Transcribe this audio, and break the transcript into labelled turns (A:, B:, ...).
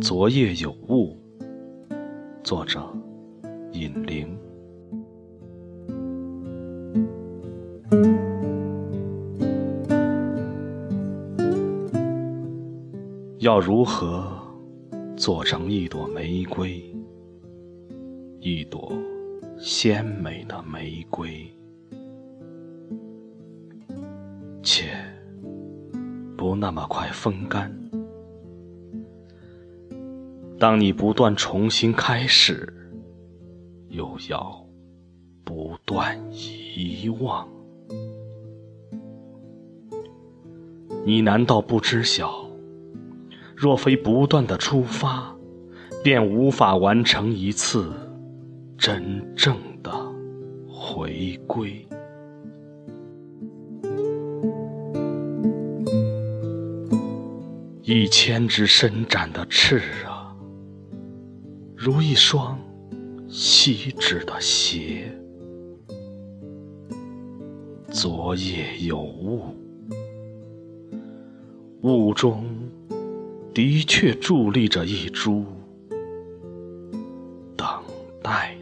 A: 昨夜有雾。作者：尹玲。要如何做成一朵玫瑰？一朵鲜美的玫瑰，且不那么快风干。当你不断重新开始，又要不断遗忘，你难道不知晓？若非不断的出发，便无法完成一次真正的回归。一千只伸展的翅啊，如一双锡纸的鞋。昨夜有雾。雾中的确伫立着一株。等待。